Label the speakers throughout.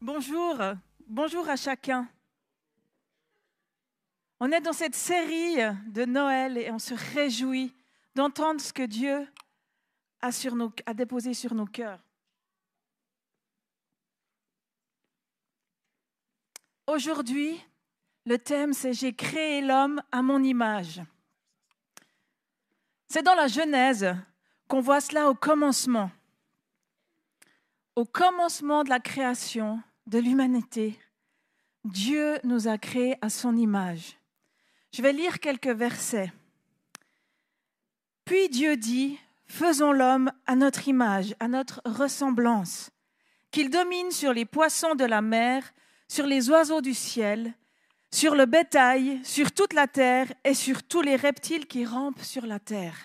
Speaker 1: Bonjour, bonjour à chacun. On est dans cette série de Noël et on se réjouit d'entendre ce que Dieu a, déposé sur nos cœurs. Aujourd'hui, le thème c'est J'ai créé l'homme à mon image. C'est dans la Genèse qu'on voit cela au commencement. Au commencement de la création de l'humanité, Dieu nous a créés à son image. Je vais lire quelques versets. Puis Dieu dit, faisons l'homme à notre image, à notre ressemblance, qu'il domine sur les poissons de la mer, sur les oiseaux du ciel, sur le bétail, sur toute la terre et sur tous les reptiles qui rampent sur la terre.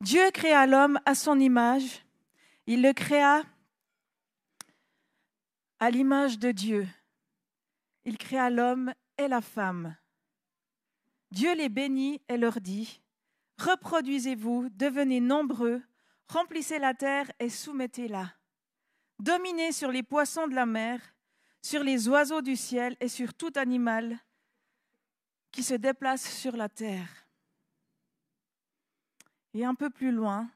Speaker 1: Dieu créa l'homme à son image, il le créa à l'image de Dieu. Il créa l'homme et la femme. Dieu les bénit et leur dit, Reproduisez-vous, devenez nombreux, remplissez la terre et soumettez-la. Dominez sur les poissons de la mer, sur les oiseaux du ciel et sur tout animal qui se déplace sur la terre. Et un peu plus loin,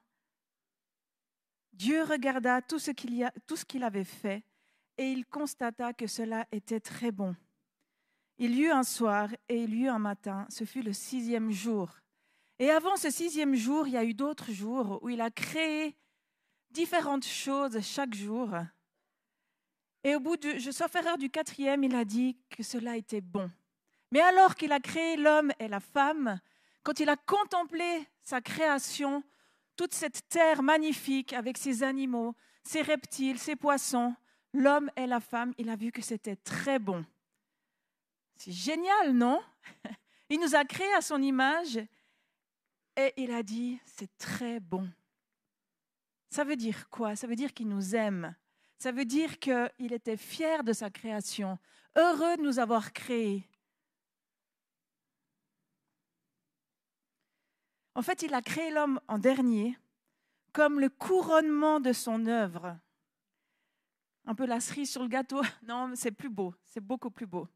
Speaker 1: Dieu regarda tout ce qu'il avait fait et il constata que cela était très bon. Il y eut un soir et il y eut un matin, ce fut le sixième jour. Et avant ce sixième jour, il y a eu d'autres jours où il a créé différentes choses chaque jour. Et au bout du, je sauf erreur du quatrième, il a dit que cela était bon. Mais alors qu'il a créé l'homme et la femme, quand il a contemplé sa création, toute cette terre magnifique avec ses animaux, ses reptiles, ses poissons, l'homme et la femme, il a vu que c'était très bon. C'est génial, non? Il nous a créés à son image et il a dit, c'est très bon. Ça veut dire quoi? Ça veut dire qu'il nous aime. Ça veut dire qu'il était fier de sa création, heureux de nous avoir créés. En fait, il a créé l'homme en dernier comme le couronnement de son œuvre un peu la cerise sur le gâteau. Non, c'est plus beau, c'est beaucoup plus beau.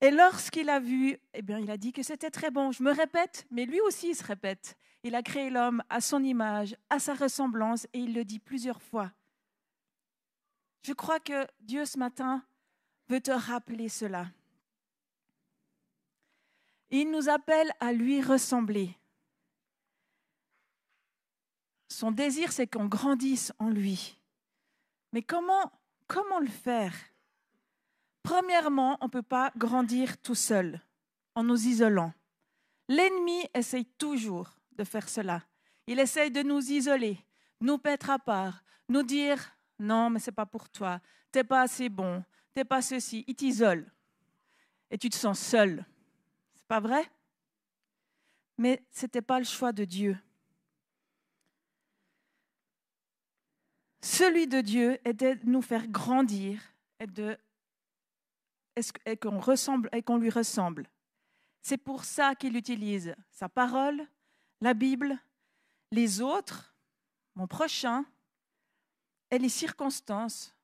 Speaker 1: Et lorsqu'il a vu, eh bien, il a dit que c'était très bon. Je me répète, mais lui aussi il se répète. Il a créé l'homme à son image, à sa ressemblance, et il le dit plusieurs fois. Je crois que Dieu ce matin veut te rappeler cela. Il nous appelle à lui ressembler. Son désir, c'est qu'on grandisse en lui. Mais comment, comment le faire? Premièrement, on ne peut pas grandir tout seul, en nous isolant. L'ennemi essaye toujours de faire cela. Il essaye de nous isoler, nous mettre à part, nous dire non, mais c'est pas pour toi, t'es pas assez bon, t'es pas ceci. Il t'isole et tu te sens seul. C'est pas vrai? Mais ce n'était pas le choix de Dieu. Celui de Dieu est de nous faire grandir et, de, qu'on ressemble et qu'on lui ressemble. C'est pour ça qu'il utilise sa parole, la Bible, les autres, mon prochain, et les circonstances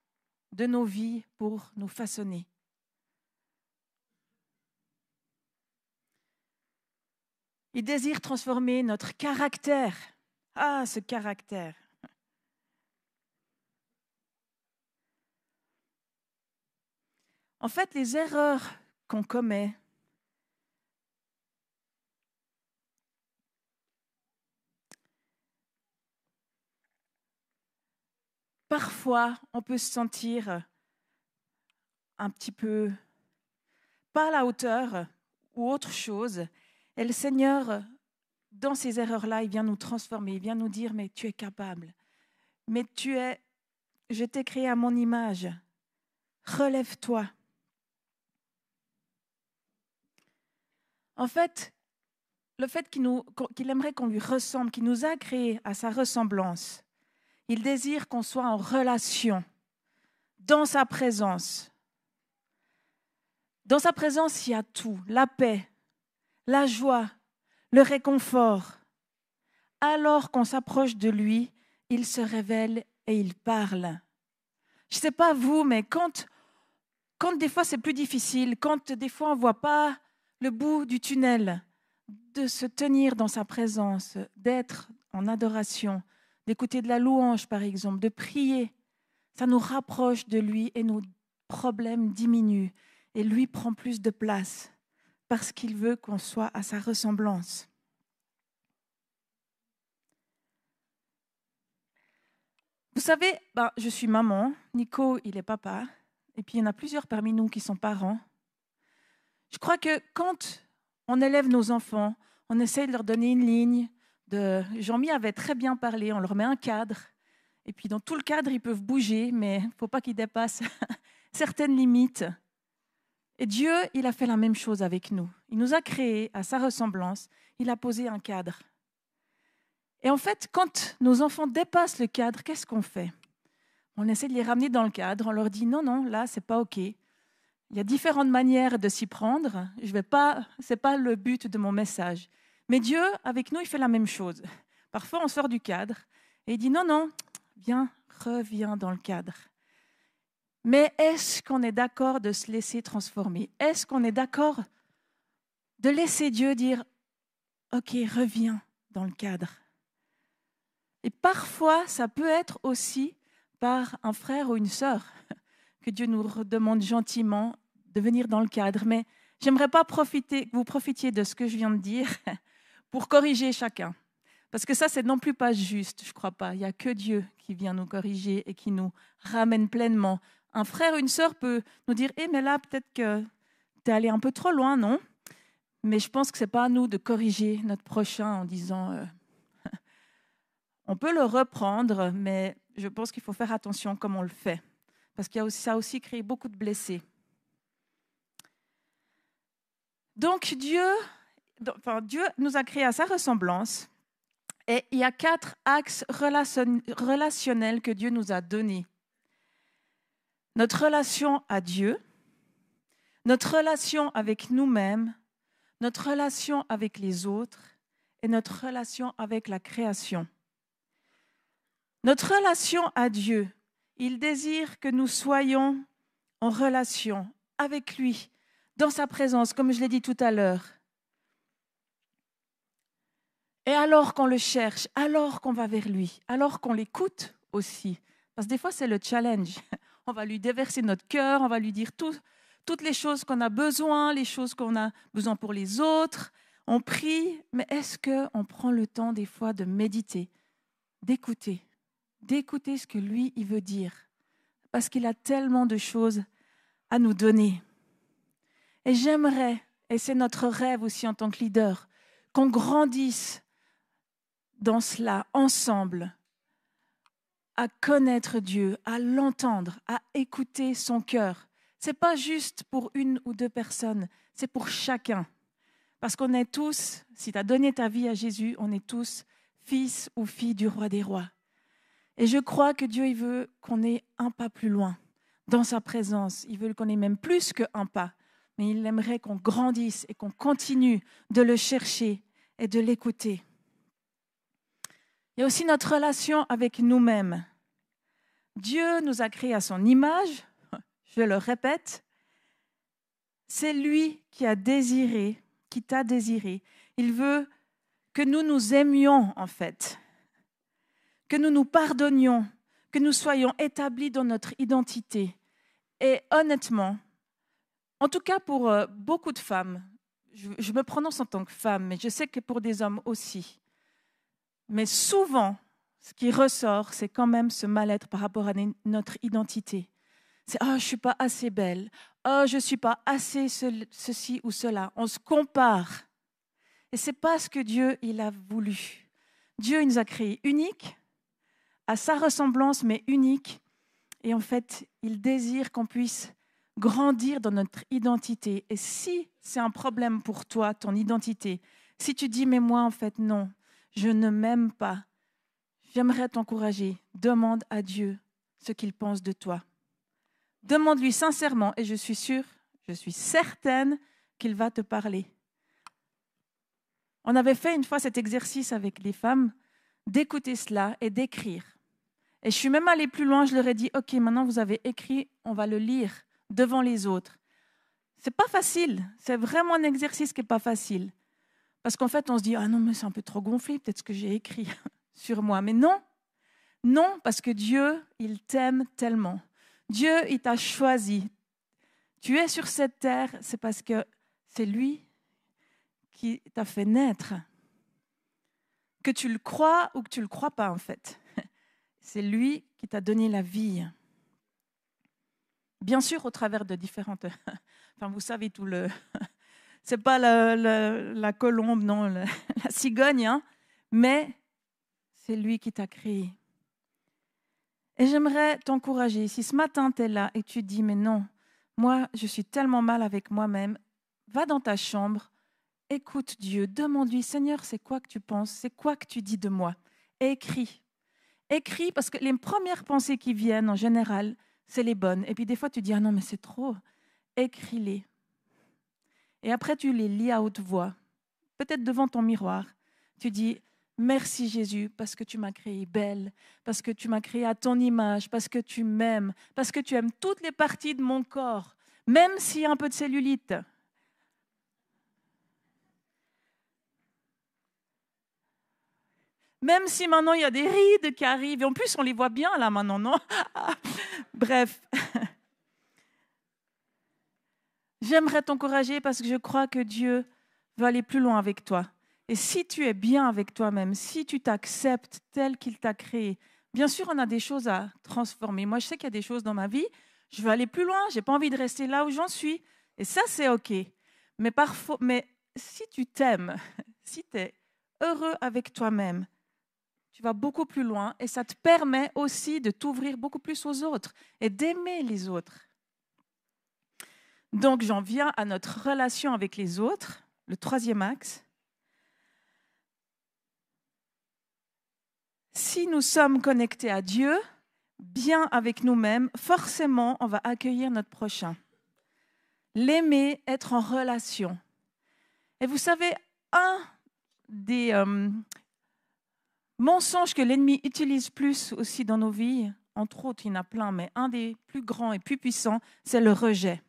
Speaker 1: de nos vies pour nous façonner. Il désire transformer notre caractère. Ah, ce caractère. En fait, les erreurs qu'on commet, parfois on peut se sentir un petit peu pas à la hauteur ou autre chose. Et le Seigneur, dans ces erreurs-là, il vient nous transformer, il vient nous dire, mais tu es capable, mais tu es, je t'ai créé à mon image, relève-toi. En fait, le fait qu'il aimerait qu'on lui ressemble, qu'il nous a créés à sa ressemblance, il désire qu'on soit en relation, dans sa présence. Dans sa présence, il y a tout, la paix, la joie, le réconfort. Alors qu'on s'approche de lui, il se révèle et il parle. Je ne sais pas vous, mais quand, quand des fois c'est plus difficile, quand des fois on ne voit pas le bout du tunnel, de se tenir dans sa présence, d'être en adoration, d'écouter de la louange par exemple, de prier, ça nous rapproche de lui et nos problèmes diminuent et lui prend plus de place parce qu'il veut qu'on soit à sa ressemblance. Vous savez, ben, je suis maman, Nico, il est papa, et puis il y en a plusieurs parmi nous qui sont parents. Je crois que quand on élève nos enfants, on essaie de leur donner une ligne. De... Jean-Mi avait très bien parlé, on leur met un cadre, et puis dans tout le cadre, ils peuvent bouger, mais il ne faut pas qu'ils dépassent certaines limites. Et Dieu, il a fait la même chose avec nous. Il nous a créés à sa ressemblance, il a posé un cadre. Et en fait, quand nos enfants dépassent le cadre, qu'est-ce qu'on fait? On essaie de les ramener dans le cadre, on leur dit non, non, là, c'est pas OK. Il y a différentes manières de s'y prendre. Je vais pas, c'est pas le but de mon message. Mais Dieu, avec nous, il fait la même chose. Parfois, on sort du cadre et il dit non, non, viens, reviens dans le cadre. Mais est-ce qu'on est d'accord de se laisser transformer? Est-ce qu'on est d'accord de laisser Dieu dire OK, reviens dans le cadre? Et parfois, ça peut être aussi par un frère ou une sœur que Dieu nous demande gentiment de venir dans le cadre. Mais j'aimerais pas profiter, que vous profitiez de ce que je viens de dire pour corriger chacun. Parce que ça, c'est non plus pas juste, je crois pas. Il n'y a que Dieu qui vient nous corriger et qui nous ramène pleinement. Un frère ou une sœur peut nous dire Eh, mais là, peut-être que tu es allé un peu trop loin, non? Mais je pense que ce n'est pas à nous de corriger notre prochain en disant euh, on peut le reprendre, mais je pense qu'il faut faire attention comme on le fait, parce que ça a aussi créé beaucoup de blessés. Donc Dieu, Dieu nous a créé à sa ressemblance, et il y a quatre axes relationnels que Dieu nous a donnés. Notre relation à Dieu, notre relation avec nous-mêmes, notre relation avec les autres et notre relation avec la création. Notre relation à Dieu, il désire que nous soyons en relation avec lui, dans sa présence, comme je l'ai dit tout à l'heure. Et alors qu'on le cherche, alors qu'on va vers lui, alors qu'on l'écoute aussi, parce que des fois c'est le challenge, on va lui déverser notre cœur, on va lui dire toutes les choses qu'on a besoin, les choses qu'on a besoin pour les autres, on prie, mais est-ce qu'on prend le temps des fois de méditer, d'écouter? D'écouter ce que lui, il veut dire, parce qu'il a tellement de choses à nous donner. Et j'aimerais, et c'est notre rêve aussi en tant que leader, qu'on grandisse dans cela ensemble, à connaître Dieu, à l'entendre, à écouter son cœur. Ce n'est pas juste pour une ou deux personnes, c'est pour chacun. Parce qu'on est tous, si tu as donné ta vie à Jésus, on est tous fils ou filles du roi des rois. Et je crois que Dieu veut qu'on ait un pas plus loin dans sa présence. Il veut qu'on ait même plus qu'un pas. Mais il aimerait qu'on grandisse et qu'on continue de le chercher et de l'écouter. Il y a aussi notre relation avec nous-mêmes. Dieu nous a créés à son image, je le répète. C'est lui qui a désiré, qui t'a désiré. Il veut que nous nous aimions en fait que nous nous pardonnions, que nous soyons établis dans notre identité. Et honnêtement, en tout cas pour euh, beaucoup de femmes, je, me prononce en tant que femme, mais je sais que pour des hommes aussi, mais souvent, ce qui ressort, c'est quand même ce mal-être par rapport à notre identité. C'est ⁇ oh, je ne suis pas assez belle oh, je ne suis pas assez ceci ou cela ⁇ On se compare. Et ce n'est pas ce que Dieu il a voulu. Dieu il nous a créés uniques, à sa ressemblance, mais unique. Et en fait, il désire qu'on puisse grandir dans notre identité. Et si c'est un problème pour toi, ton identité, si tu dis, mais moi, en fait, non, je ne m'aime pas, j'aimerais t'encourager. Demande à Dieu ce qu'il pense de toi. Demande-lui sincèrement, et je suis sûre, je suis certaine qu'il va te parler. On avait fait une fois cet exercice avec les femmes d'écouter cela et d'écrire. Et je suis même allée plus loin, je leur ai dit, OK, maintenant vous avez écrit, on va le lire devant les autres. C'est pas facile, c'est vraiment un exercice qui n'est pas facile. Parce qu'en fait, on se dit, ah non, mais c'est un peu trop gonflé, peut-être ce que j'ai écrit sur moi. Mais non, non, parce que Dieu, il t'aime tellement. Dieu, il t'a choisi. Tu es sur cette terre, c'est parce que c'est lui qui t'a fait naître. Que tu le crois ou que tu ne le crois pas, en fait. C'est lui qui t'a donné la vie. Bien sûr, au travers de différentes. Enfin, vous savez tout le. C'est pas la, colombe, non, la, cigogne, hein, mais c'est lui qui t'a créé. Et j'aimerais t'encourager. Si ce matin tu es là et tu dis, mais non, moi, je suis tellement mal avec moi-même, va dans ta chambre, écoute Dieu, demande-lui, Seigneur, c'est quoi que tu penses? C'est quoi que tu dis de moi? Écris. Écris parce que les premières pensées qui viennent en général, c'est les bonnes. Et puis des fois, tu dis, ah non, mais c'est trop. Écris-les. Et après, tu les lis à haute voix, peut-être devant ton miroir. Tu dis, merci Jésus, parce que tu m'as créé belle, parce que tu m'as créé à ton image, parce que tu m'aimes, parce que tu aimes toutes les parties de mon corps, même s'il y a un peu de cellulite. Même si maintenant il y a des rides qui arrivent, et en plus on les voit bien là maintenant, non? Bref. J'aimerais t'encourager parce que je crois que Dieu veut aller plus loin avec toi. Et si tu es bien avec toi-même, si tu t'acceptes tel qu'il t'a créé, bien sûr, on a des choses à transformer. Moi, je sais qu'il y a des choses dans ma vie, je veux aller plus loin, je n'ai pas envie de rester là où j'en suis. Et ça, c'est OK. Mais, parfois, mais si tu t'aimes, si tu es heureux avec toi-même, tu vas beaucoup plus loin et ça te permet aussi de t'ouvrir beaucoup plus aux autres et d'aimer les autres. Donc j'en viens à notre relation avec les autres, le troisième axe. Si nous sommes connectés à Dieu, bien avec nous-mêmes, forcément, on va accueillir notre prochain. L'aimer, être en relation. Et vous savez, un des euh, mensonges que l'ennemi utilise plus aussi dans nos vies, entre autres, il y en a plein, mais un des plus grands et plus puissants, c'est le rejet.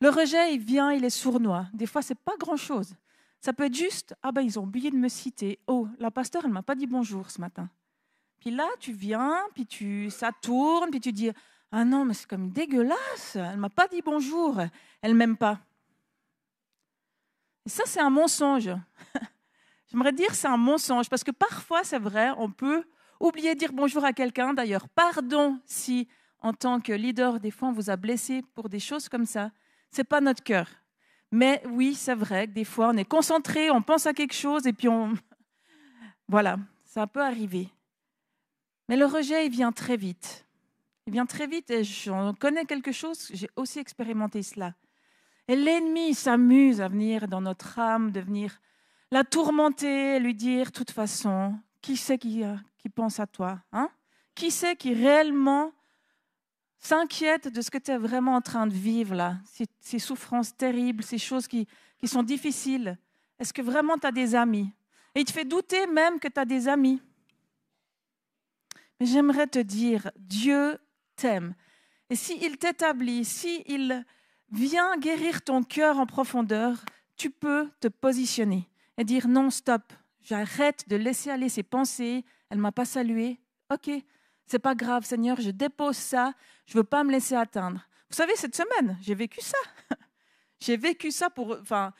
Speaker 1: Le rejet, il vient, il est sournois. Des fois, c'est pas grand-chose. Ça peut être juste, ah ben ils ont oublié de me citer. Oh, la pasteur, elle m'a pas dit bonjour ce matin. Puis là, tu viens, puis tu, ça tourne, puis tu dis, ah non, mais c'est comme dégueulasse. Elle m'a pas dit bonjour. Elle m'aime pas. Et ça, c'est un mensonge. J'aimerais dire c'est un mensonge parce que parfois, c'est vrai, on peut oublier de dire bonjour à quelqu'un. D'ailleurs, pardon si, en tant que leader, des fois, on vous a blessé pour des choses comme ça c'est pas notre cœur. Mais oui, c'est vrai que des fois, on est concentré, on pense à quelque chose et puis on. Voilà, ça peut arriver. Mais le rejet, il vient très vite. Il vient très vite et j'en connais quelque chose, j'ai aussi expérimenté cela. Et l'ennemi s'amuse à venir dans notre âme, de venir la tourmenter, lui dire, de toute façon, qui c'est qui, euh, qui pense à toi hein? Qui c'est qui réellement s'inquiète de ce que tu es vraiment en train de vivre là, ces, souffrances terribles, ces choses qui, qui sont difficiles. Est-ce que vraiment tu as des amis? Et il te fait douter même que tu as des amis. Mais j'aimerais te dire, Dieu t'aime. Et s'il t'établit, s'il vient guérir ton cœur en profondeur, tu peux te positionner et dire non, stop, j'arrête de laisser aller ces pensées, elle ne m'a pas salué. Ok, c'est pas grave, Seigneur, je dépose ça, je veux pas me laisser atteindre. Vous savez, cette semaine, j'ai vécu ça. j'ai vécu ça pour, enfin,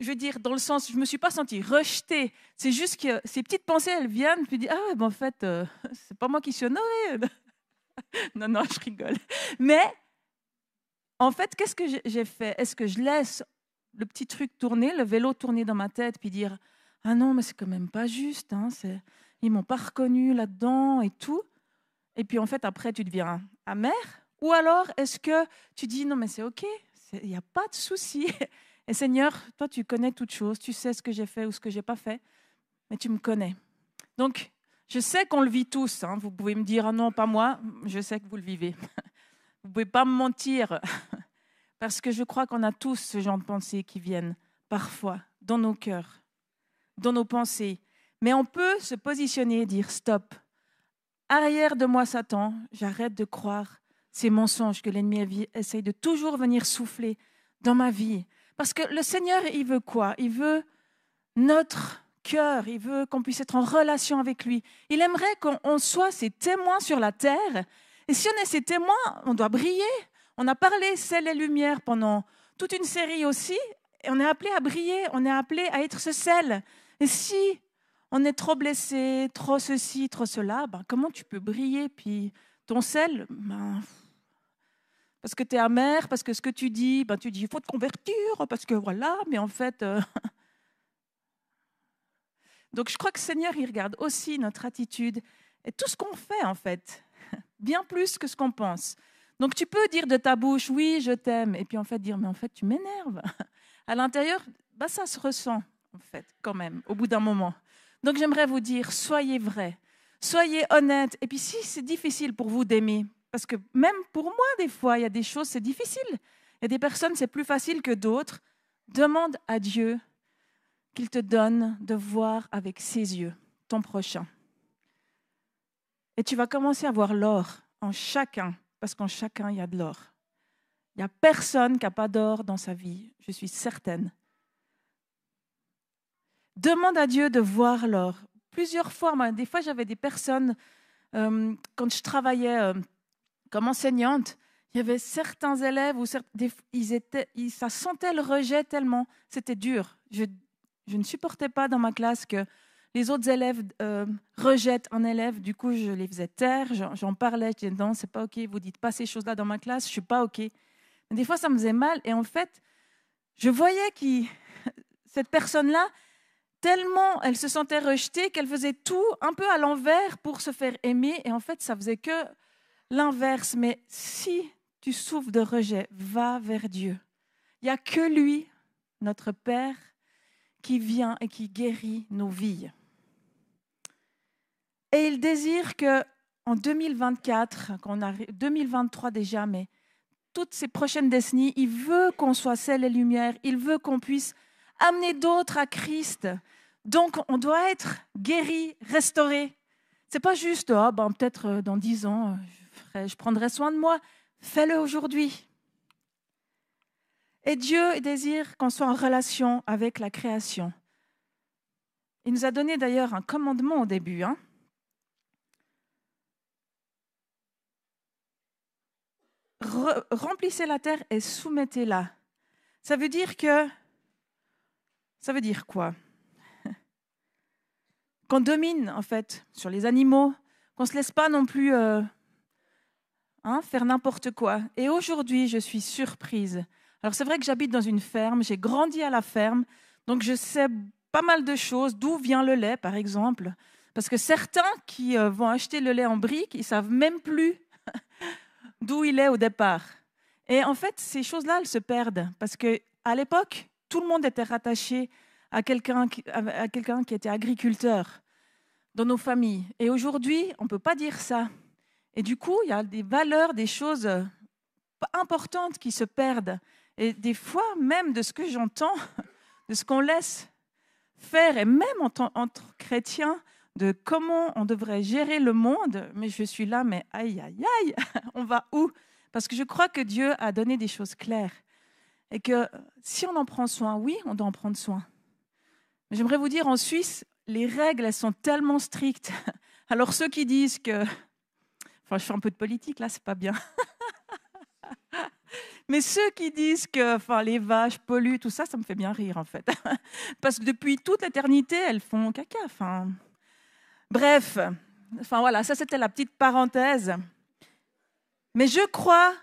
Speaker 1: je veux dire, dans le sens, je me suis pas sentie rejetée. C'est juste que ces petites pensées, elles viennent, puis dis, ah, ben en fait, euh, c'est pas moi qui suis honorée. non, non, je rigole. Mais, en fait, qu'est-ce que j'ai fait? Est-ce que je laisse le petit truc tourner, le vélo tourner dans ma tête, puis dire, ah non, mais c'est quand même pas juste, hein, ils m'ont pas reconnu là-dedans et tout et puis en fait, après, tu deviens amer Ou alors, est-ce que tu dis, non, mais c'est OK, il n'y a pas de souci. Et Seigneur, toi, tu connais toutes choses, tu sais ce que j'ai fait ou ce que j'ai pas fait, mais tu me connais. Donc, je sais qu'on le vit tous. Hein. Vous pouvez me dire, ah non, pas moi, je sais que vous le vivez. Vous pouvez pas me mentir, parce que je crois qu'on a tous ce genre de pensées qui viennent parfois dans nos cœurs, dans nos pensées. Mais on peut se positionner et dire, stop, Arrière de moi, Satan, j'arrête de croire ces mensonges que l'ennemi essaye de toujours venir souffler dans ma vie. Parce que le Seigneur, il veut quoi? Il veut notre cœur, il veut qu'on puisse être en relation avec lui. Il aimerait qu'on soit ses témoins sur la terre. Et si on est ses témoins, on doit briller. On a parlé sel et lumière pendant toute une série aussi, et on est appelé à briller, on est appelé à être ce sel. Et si on est trop blessé, trop ceci, trop cela, ben comment tu peux briller Puis ton sel, ben, parce que tu es amer, parce que ce que tu dis, ben, tu dis il faut te convertir, parce que voilà, mais en fait. Euh, Donc je crois que Seigneur, il regarde aussi notre attitude et tout ce qu'on fait en fait, bien plus que ce qu'on pense. Donc tu peux dire de ta bouche, oui, je t'aime, et puis en fait dire, mais en fait, tu m'énerves. À l'intérieur, bah, ça se ressent en fait, quand même, au bout d'un moment. Donc j'aimerais vous dire, soyez vrai, soyez honnête. Et puis si c'est difficile pour vous d'aimer, parce que même pour moi, des fois, il y a des choses, c'est difficile. Il y a des personnes, c'est plus facile que d'autres. Demande à Dieu qu'il te donne de voir avec ses yeux ton prochain. Et tu vas commencer à voir l'or en chacun, parce qu'en chacun, il y a de l'or. Il n'y a personne qui n'a pas d'or dans sa vie, je suis certaine. Demande à Dieu de voir l'or. Plusieurs fois, des fois, j'avais des personnes, euh, quand je travaillais euh, comme enseignante, il y avait certains élèves où ils étaient, ça sentait le rejet tellement, c'était dur. Je, ne supportais pas dans ma classe que les autres élèves euh, rejettent un élève. Du coup, je les faisais taire, j'en parlais, je disais non, c'est pas ok, vous dites pas ces choses-là dans ma classe, je suis pas ok. des fois, ça me faisait mal, et en fait, je voyais que cette personne-là, tellement elle se sentait rejetée qu'elle faisait tout un peu à l'envers pour se faire aimer. Et en fait, ça faisait que l'inverse. Mais si tu souffres de rejet, va vers Dieu. Il n'y a que lui, notre Père, qui vient et qui guérit nos vies. Et il désire que en 2024, qu'on arrive, 2023 déjà, mais toutes ces prochaines décennies, il veut qu'on soit celle et lumière, il veut qu'on puisse amener d'autres à Christ. Donc, on doit être guéri, restauré. C'est pas juste, ah, ben, peut-être euh, dans dix ans, euh, je, je prendrai soin de moi. Fais-le aujourd'hui. Et Dieu désire qu'on soit en relation avec la création. Il nous a donné d'ailleurs un commandement au début. Hein. Remplissez la terre et soumettez-la. Ça veut dire que ça veut dire quoi? Qu'on domine, en fait, sur les animaux, qu'on ne se laisse pas non plus euh, hein, faire n'importe quoi. Et aujourd'hui, je suis surprise. Alors, c'est vrai que j'habite dans une ferme, j'ai grandi à la ferme, donc je sais pas mal de choses, d'où vient le lait, par exemple. Parce que certains qui euh, vont acheter le lait en brique, ils savent même plus d'où il est au départ. Et en fait, ces choses-là, elles se perdent. Parce qu'à l'époque, tout le monde était rattaché à quelqu'un qui, à qui était agriculteur dans nos familles. Et aujourd'hui, on ne peut pas dire ça. Et du coup, il y a des valeurs, des choses importantes qui se perdent. Et des fois, même de ce que j'entends, de ce qu'on laisse faire, et même entre chrétiens, de comment on devrait gérer le monde, mais je suis là, mais aïe, aïe, aïe, on va où? Parce que je crois que Dieu a donné des choses claires. Et que si on en prend soin, oui, on doit en prendre soin. Mais j'aimerais vous dire, en Suisse, les règles, elles sont tellement strictes. Alors ceux qui disent que... Enfin, je fais un peu de politique, là, c'est pas bien. Mais ceux qui disent que enfin, les vaches polluent, tout ça, ça me fait bien rire, en fait. Parce que depuis toute l'éternité, elles font caca. Enfin, bref, enfin voilà, ça c'était la petite parenthèse. Mais je crois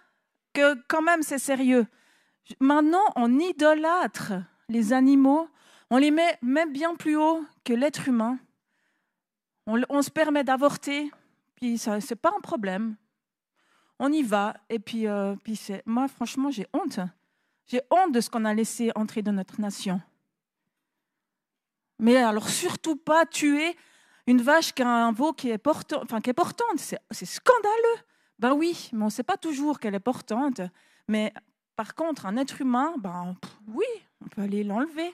Speaker 1: que quand même c'est sérieux. Maintenant, on idolâtre les animaux, on les met même bien plus haut que l'être humain. On, se permet d'avorter, puis ce n'est pas un problème. On y va, et puis, euh, puis moi, franchement, j'ai honte. J'ai honte de ce qu'on a laissé entrer dans notre nation. Mais alors, surtout pas tuer une vache qui a un veau qui est, portant, enfin, qui est portante. C'est scandaleux. Ben oui, mais on ne sait pas toujours qu'elle est portante. Mais par contre, un être humain, ben, oui, on peut aller l'enlever.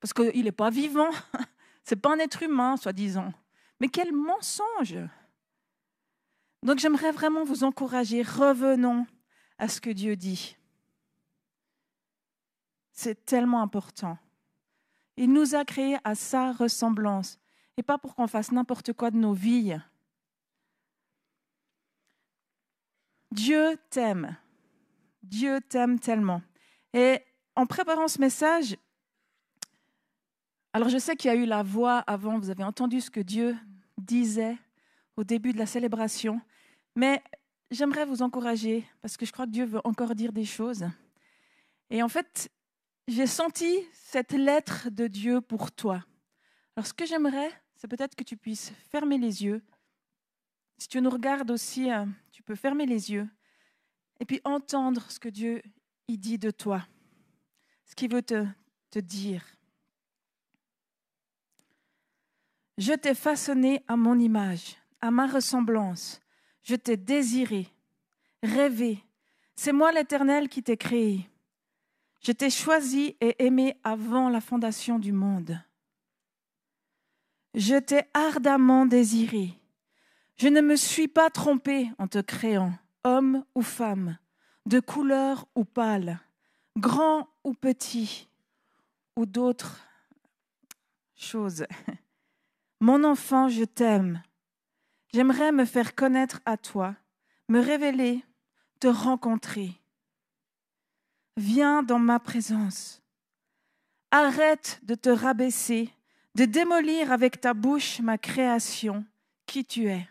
Speaker 1: Parce qu'il n'est pas vivant. Ce n'est pas un être humain, soi-disant. Mais quel mensonge Donc j'aimerais vraiment vous encourager, revenons à ce que Dieu dit. C'est tellement important. Il nous a créés à sa ressemblance et pas pour qu'on fasse n'importe quoi de nos vies. Dieu t'aime. Dieu t'aime tellement. Et en préparant ce message, alors je sais qu'il y a eu la voix avant, vous avez entendu ce que Dieu disait au début de la célébration, mais j'aimerais vous encourager parce que je crois que Dieu veut encore dire des choses. Et en fait, j'ai senti cette lettre de Dieu pour toi. Alors ce que j'aimerais, c'est peut-être que tu puisses fermer les yeux. Si tu nous regardes aussi, euh, tu peux fermer les yeux et puis entendre ce que Dieu y dit de toi, ce qu'il veut te, te dire. Je t'ai façonné à mon image, à ma ressemblance. Je t'ai désiré, rêvé. C'est moi l'Éternel qui t'ai créé. Je t'ai choisi et aimé avant la fondation du monde. Je t'ai ardemment désiré. Je ne me suis pas trompé en te créant, homme ou femme, de couleur ou pâle, grand ou petit, ou d'autres choses. Mon enfant, je t'aime. J'aimerais me faire connaître à toi, me révéler, te rencontrer. Viens dans ma présence. Arrête de te rabaisser, de démolir avec ta bouche ma création, qui tu es.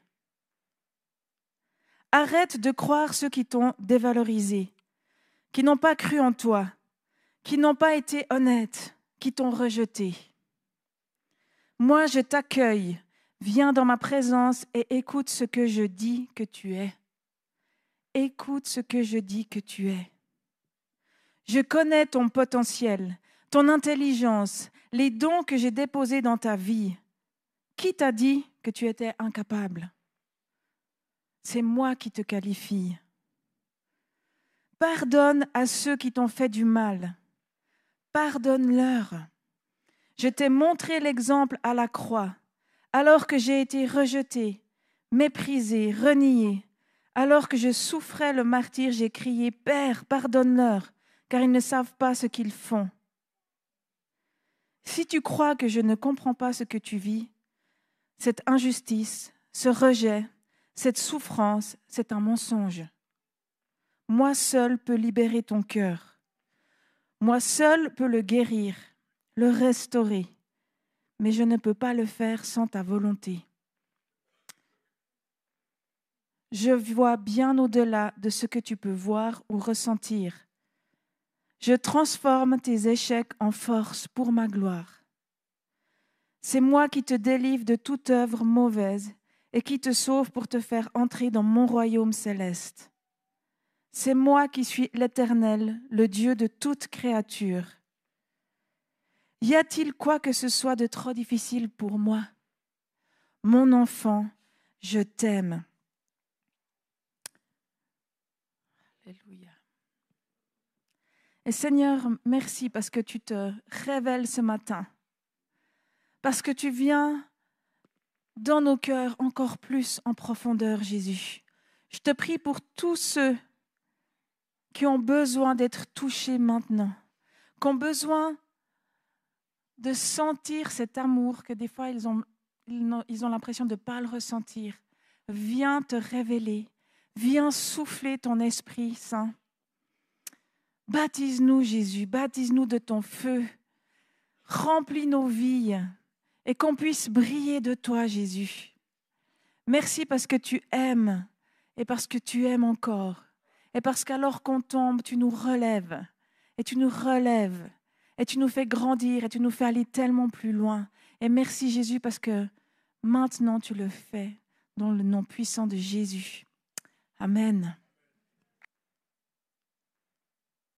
Speaker 1: Arrête de croire ceux qui t'ont dévalorisé, qui n'ont pas cru en toi, qui n'ont pas été honnêtes, qui t'ont rejeté. Moi, je t'accueille. Viens dans ma présence et écoute ce que je dis que tu es. Écoute ce que je dis que tu es. Je connais ton potentiel, ton intelligence, les dons que j'ai déposés dans ta vie. Qui t'a dit que tu étais incapable? C'est moi qui te qualifie. Pardonne à ceux qui t'ont fait du mal. Pardonne-leur. Je t'ai montré l'exemple à la croix, alors que j'ai été rejeté, méprisé, renié. Alors que je souffrais le martyr, j'ai crié Père, pardonne-leur, car ils ne savent pas ce qu'ils font. Si tu crois que je ne comprends pas ce que tu vis, cette injustice, ce rejet, cette souffrance, c'est un mensonge. Moi seul peux libérer ton cœur. Moi seul peux le guérir le restaurer, mais je ne peux pas le faire sans ta volonté. Je vois bien au-delà de ce que tu peux voir ou ressentir. Je transforme tes échecs en force pour ma gloire. C'est moi qui te délivre de toute œuvre mauvaise et qui te sauve pour te faire entrer dans mon royaume céleste. C'est moi qui suis l'Éternel, le Dieu de toute créature. Y a-t-il quoi que ce soit de trop difficile pour moi? Mon enfant, je t'aime. Et Seigneur, merci parce que tu te révèles ce matin, parce que tu viens dans nos cœurs encore plus en profondeur, Jésus. Je te prie pour tous ceux qui ont besoin d'être touchés maintenant, qui ont besoin de sentir cet amour que des fois ils ont, l'impression de ne pas le ressentir. Viens te révéler, viens souffler ton Esprit Saint. Baptise-nous, Jésus, baptise-nous de ton feu. Remplis nos vies et qu'on puisse briller de toi, Jésus. Merci parce que tu aimes et parce que tu aimes encore. Et parce qu'alors qu'on tombe, tu nous relèves et tu nous relèves et tu nous fais grandir et tu nous fais aller tellement plus loin. Et merci Jésus parce que maintenant tu le fais dans le nom puissant de Jésus. Amen.